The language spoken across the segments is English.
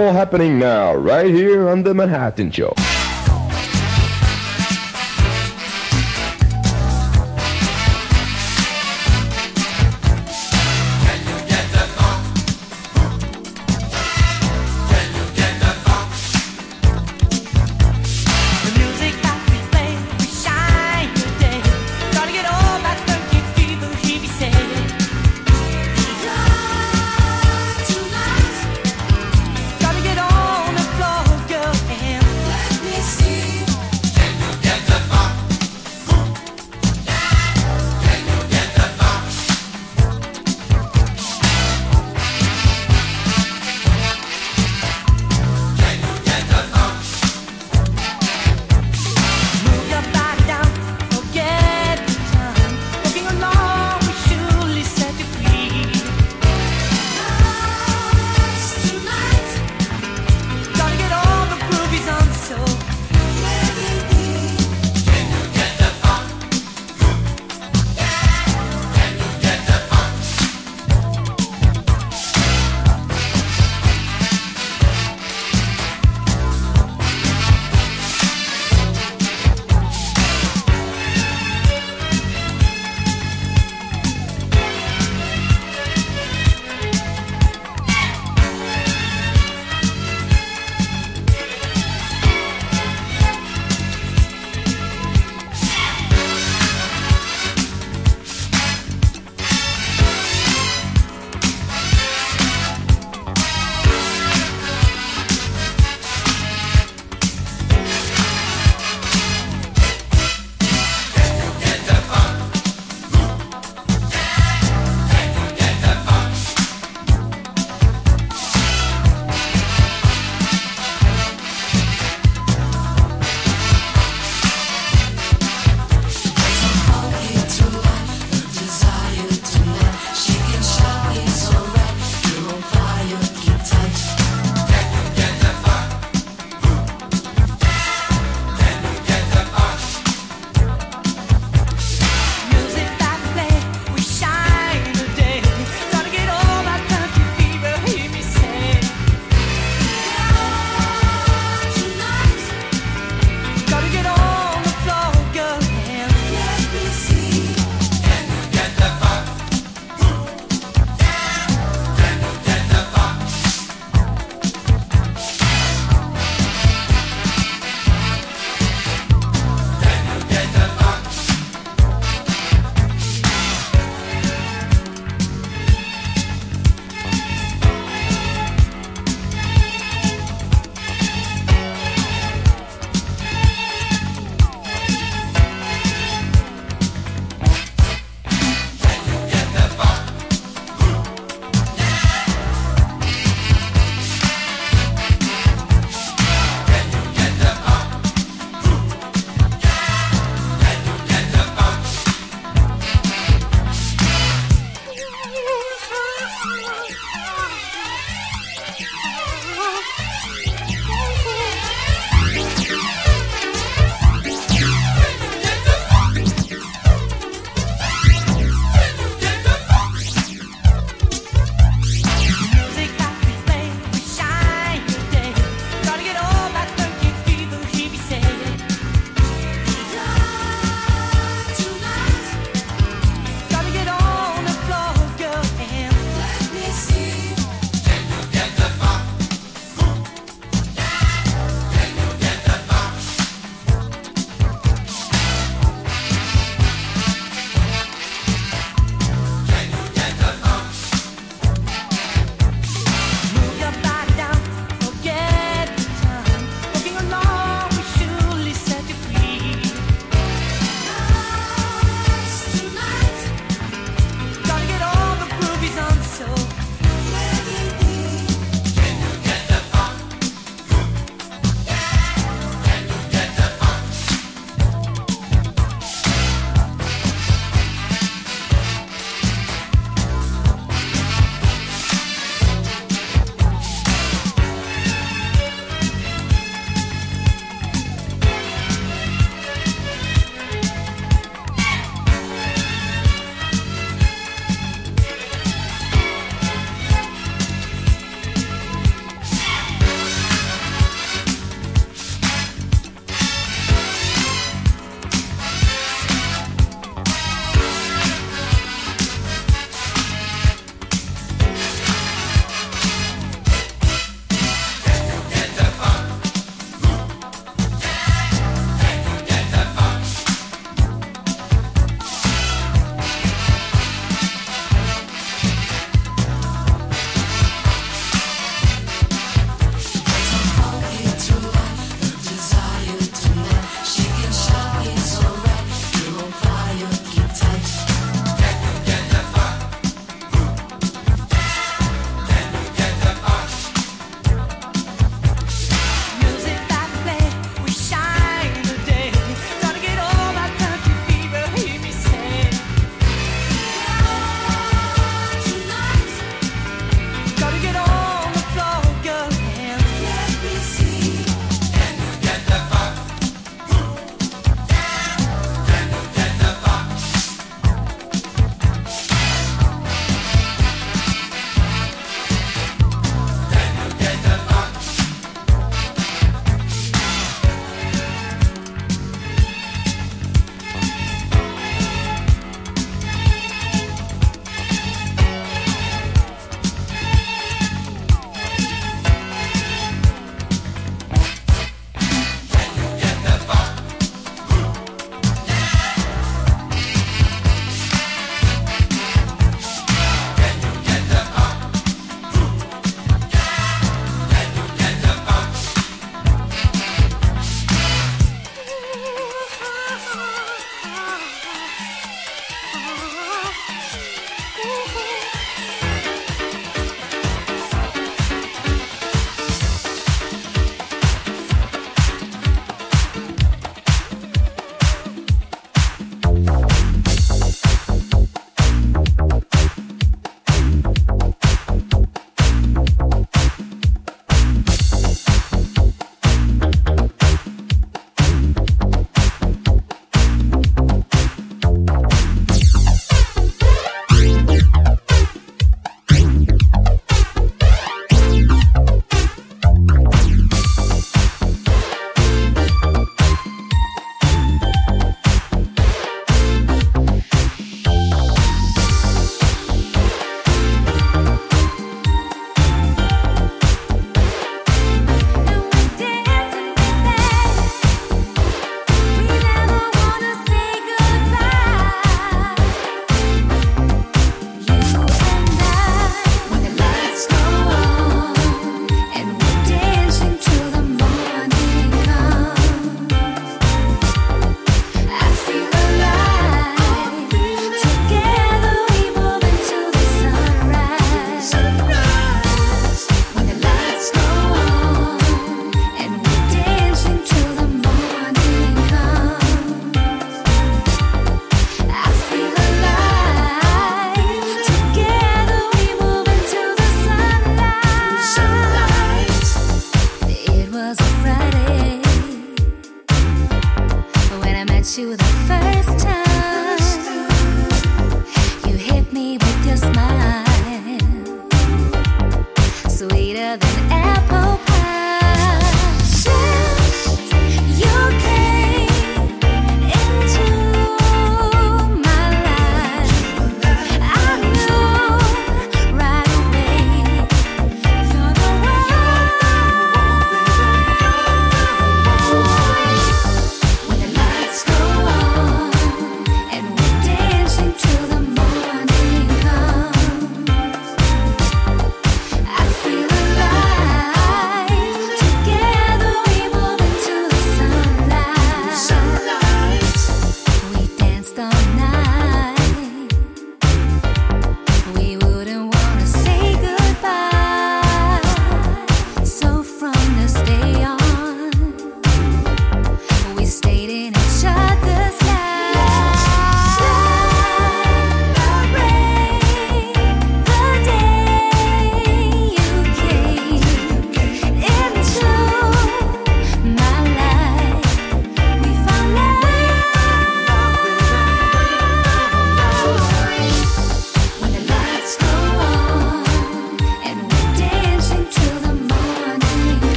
all happening now, right here on the Manhattan Show.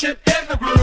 worship in the room.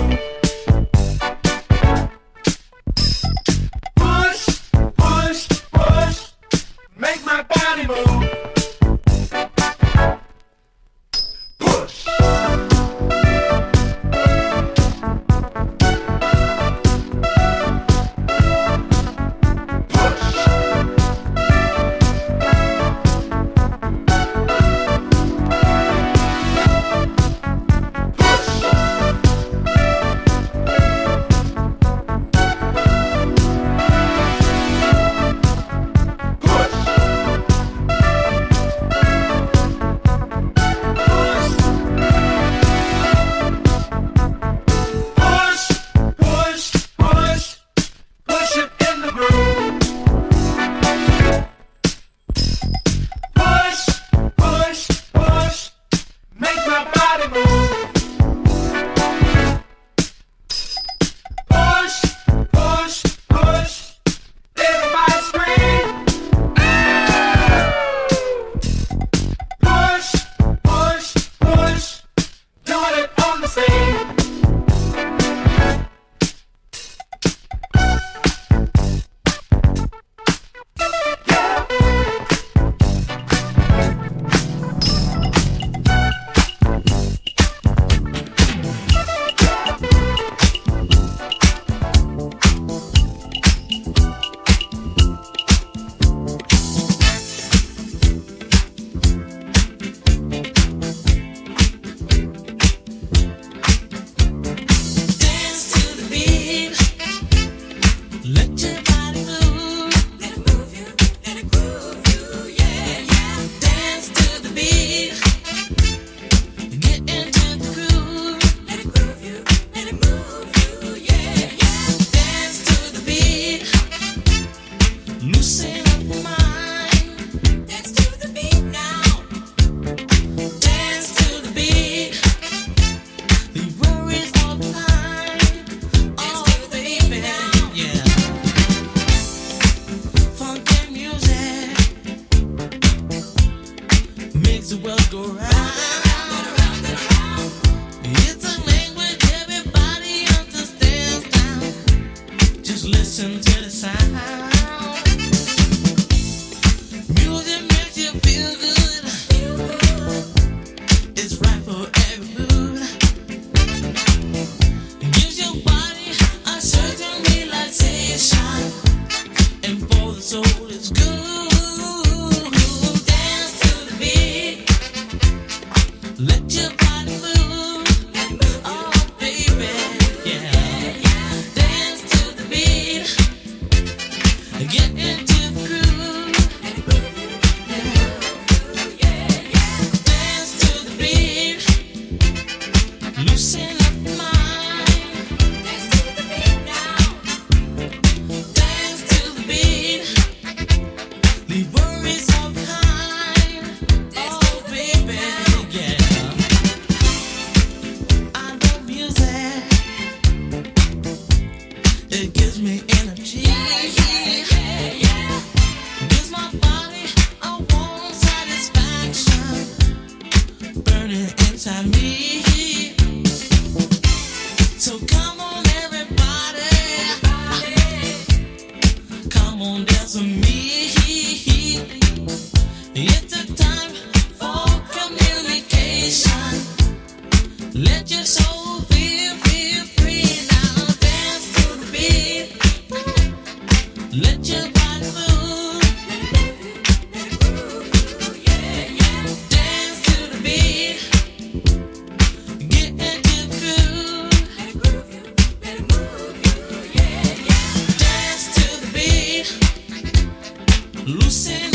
Loosen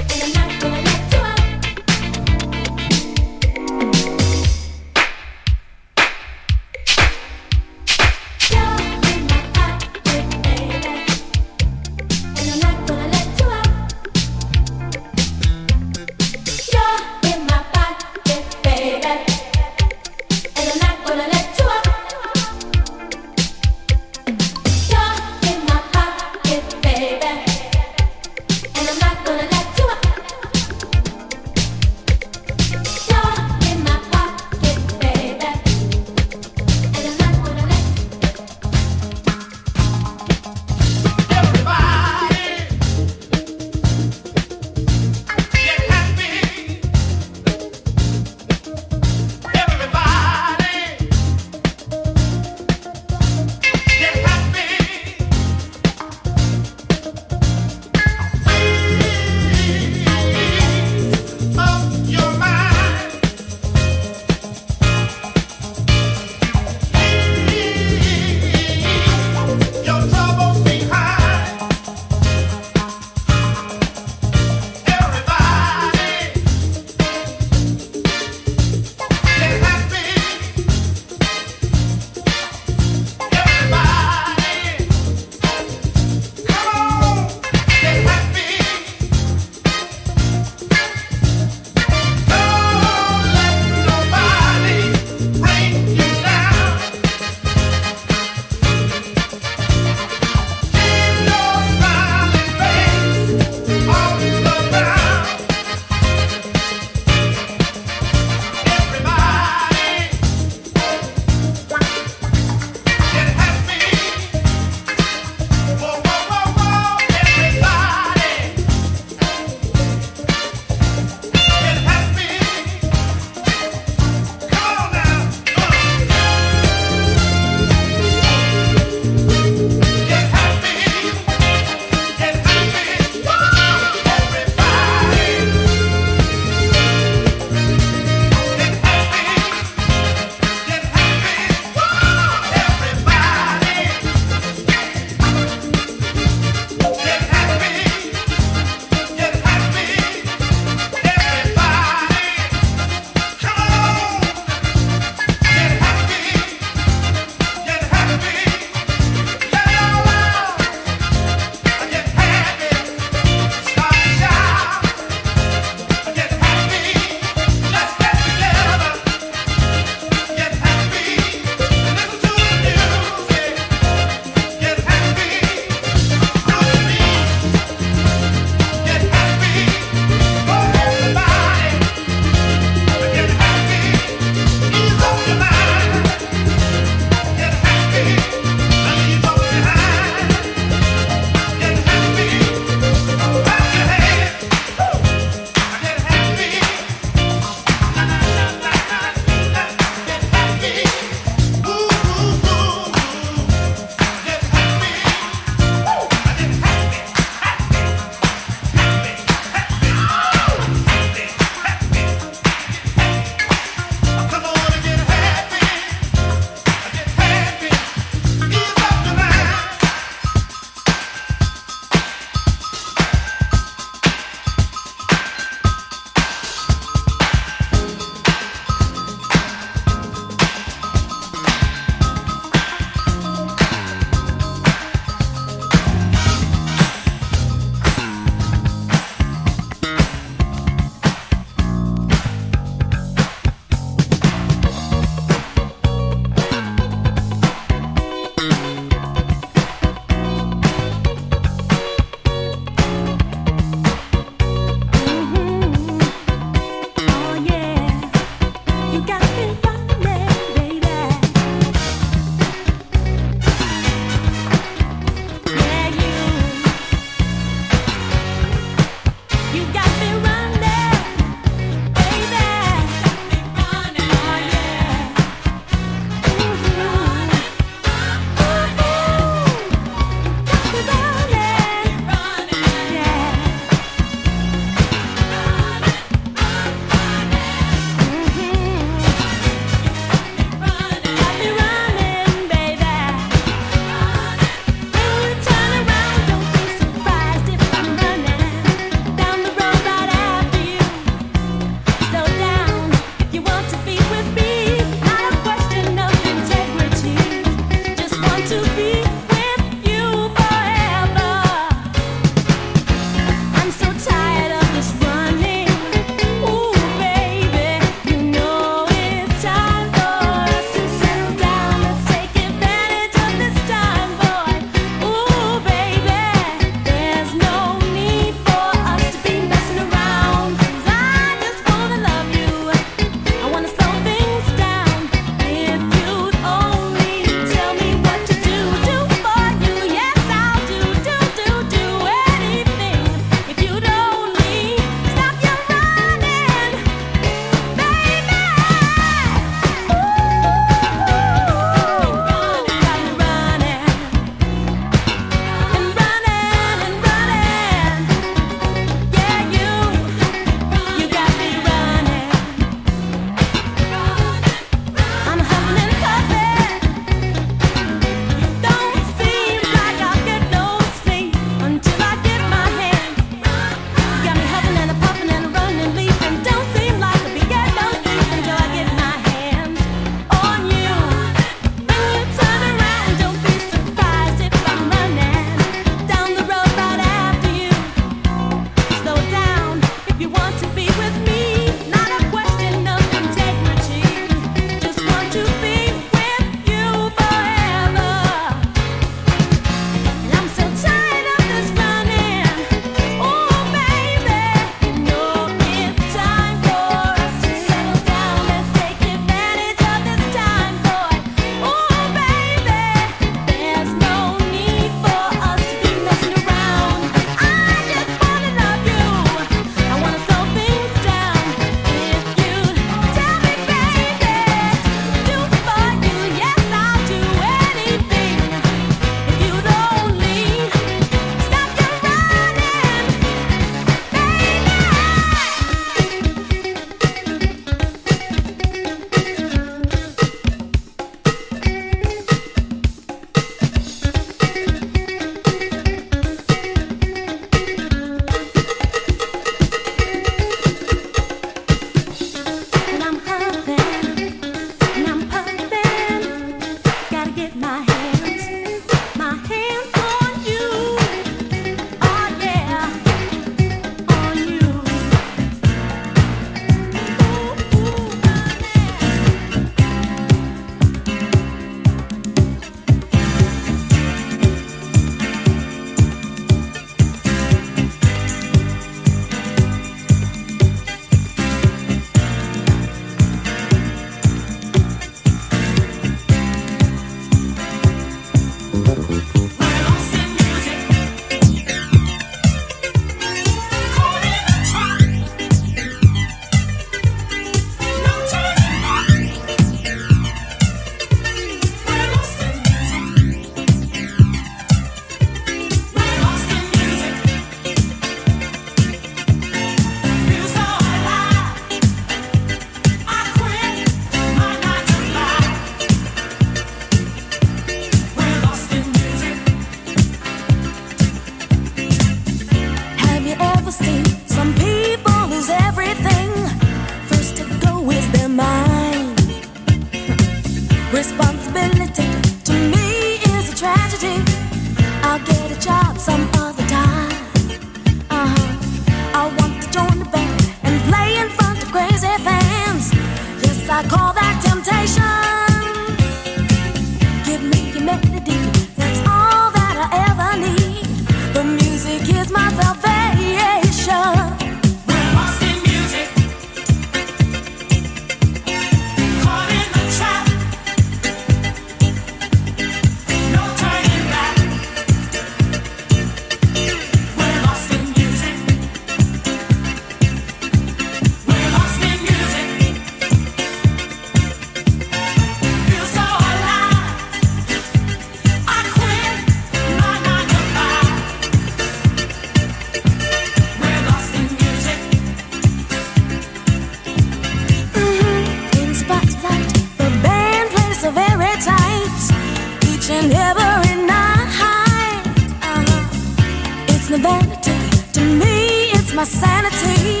insanity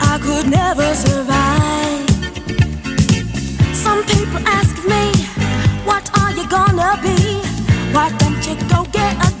I could never survive. Some people ask me, What are you gonna be? Why don't you go get a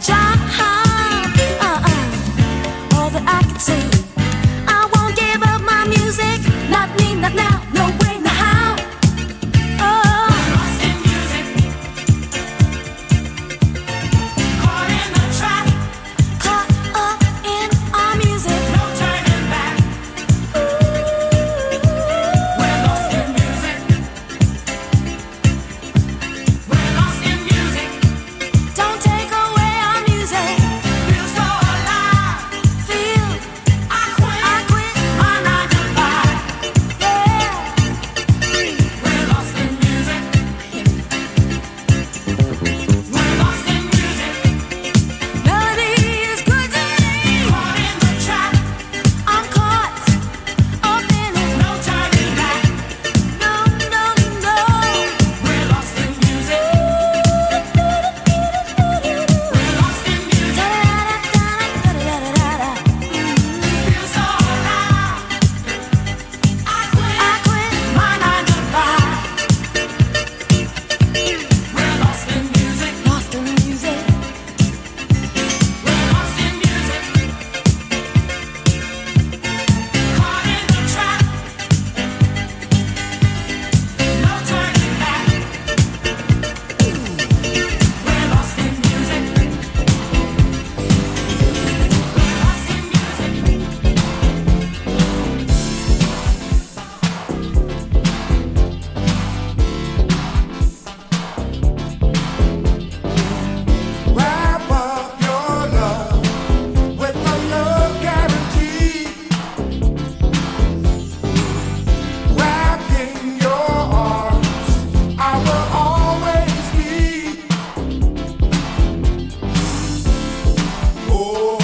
Oh.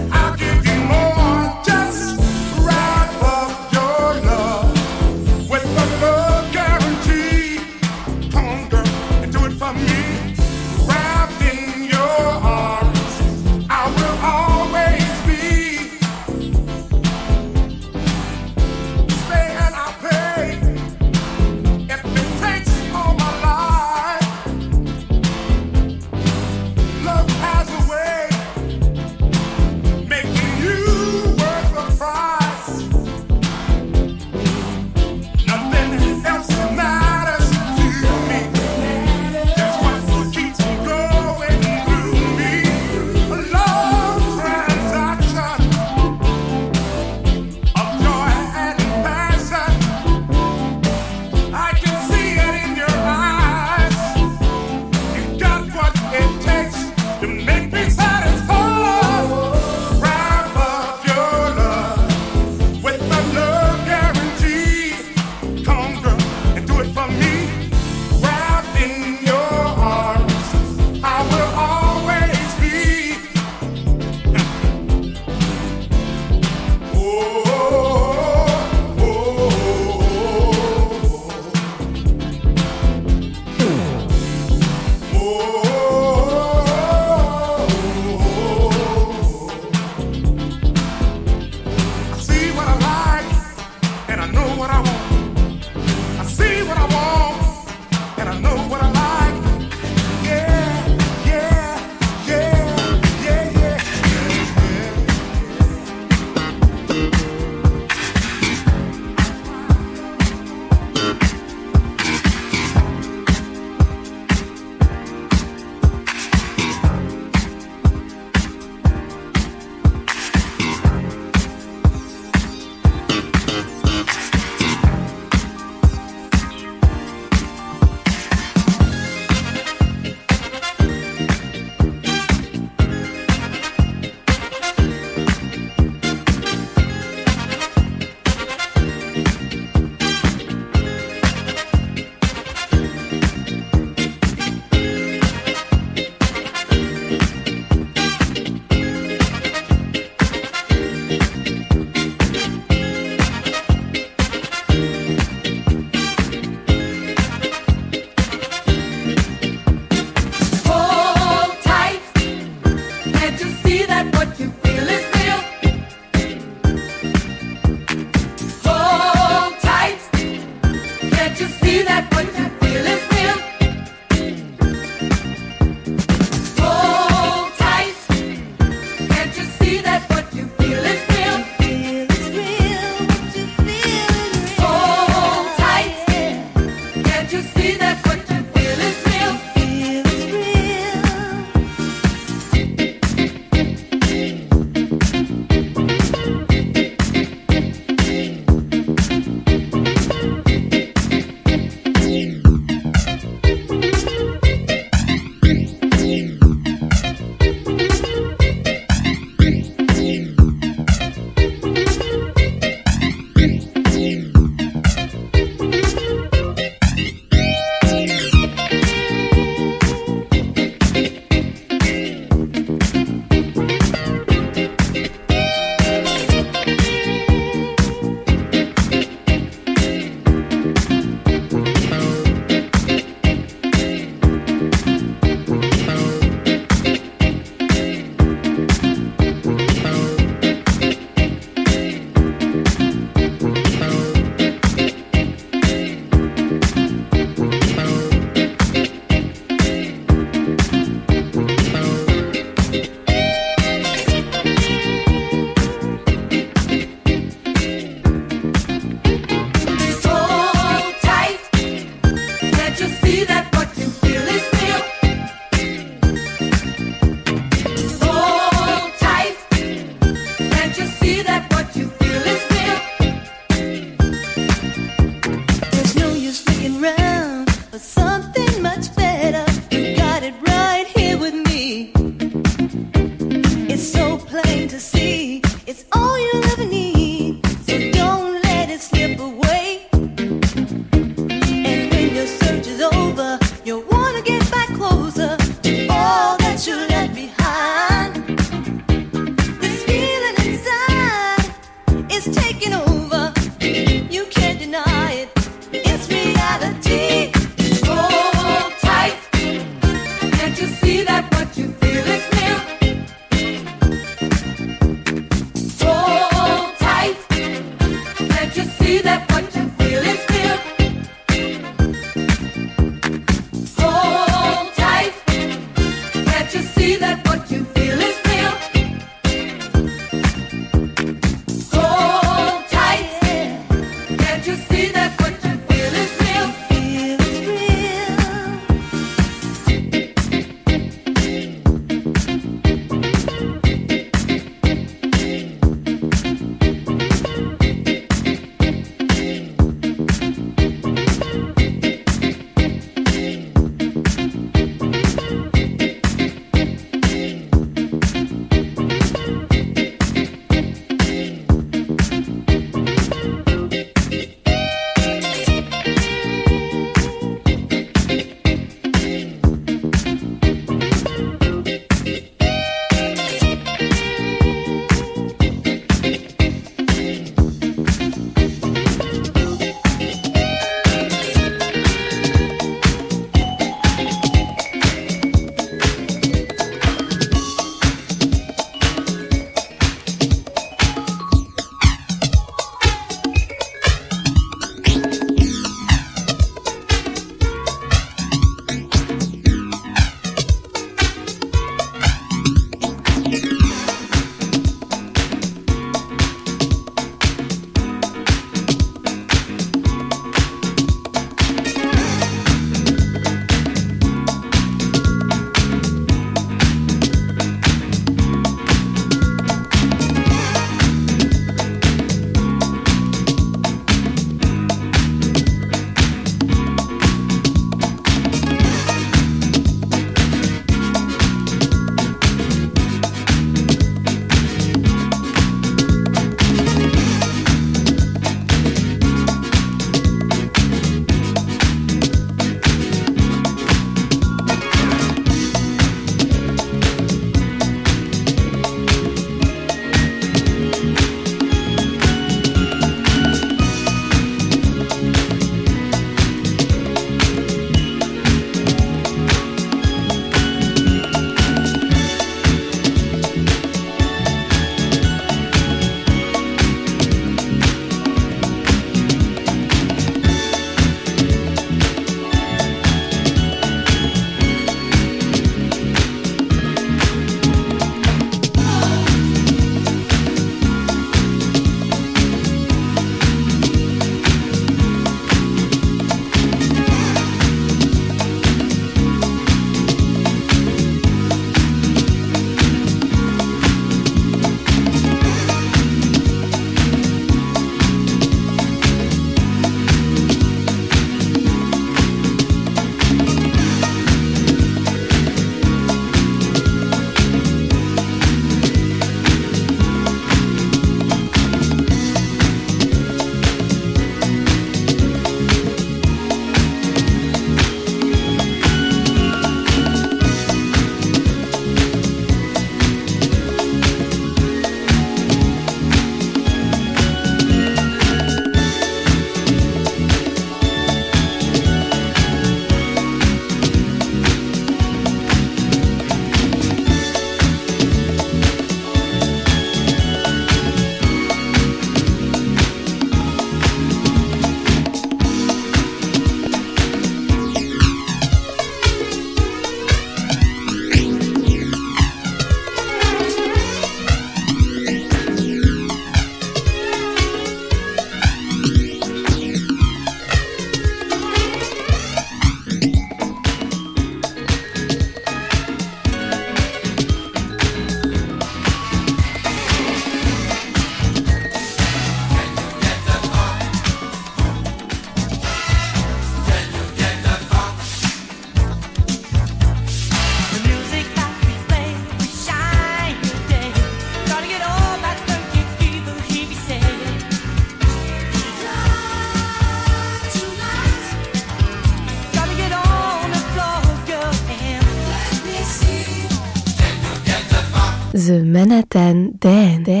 The Manhattan Dan. Dan.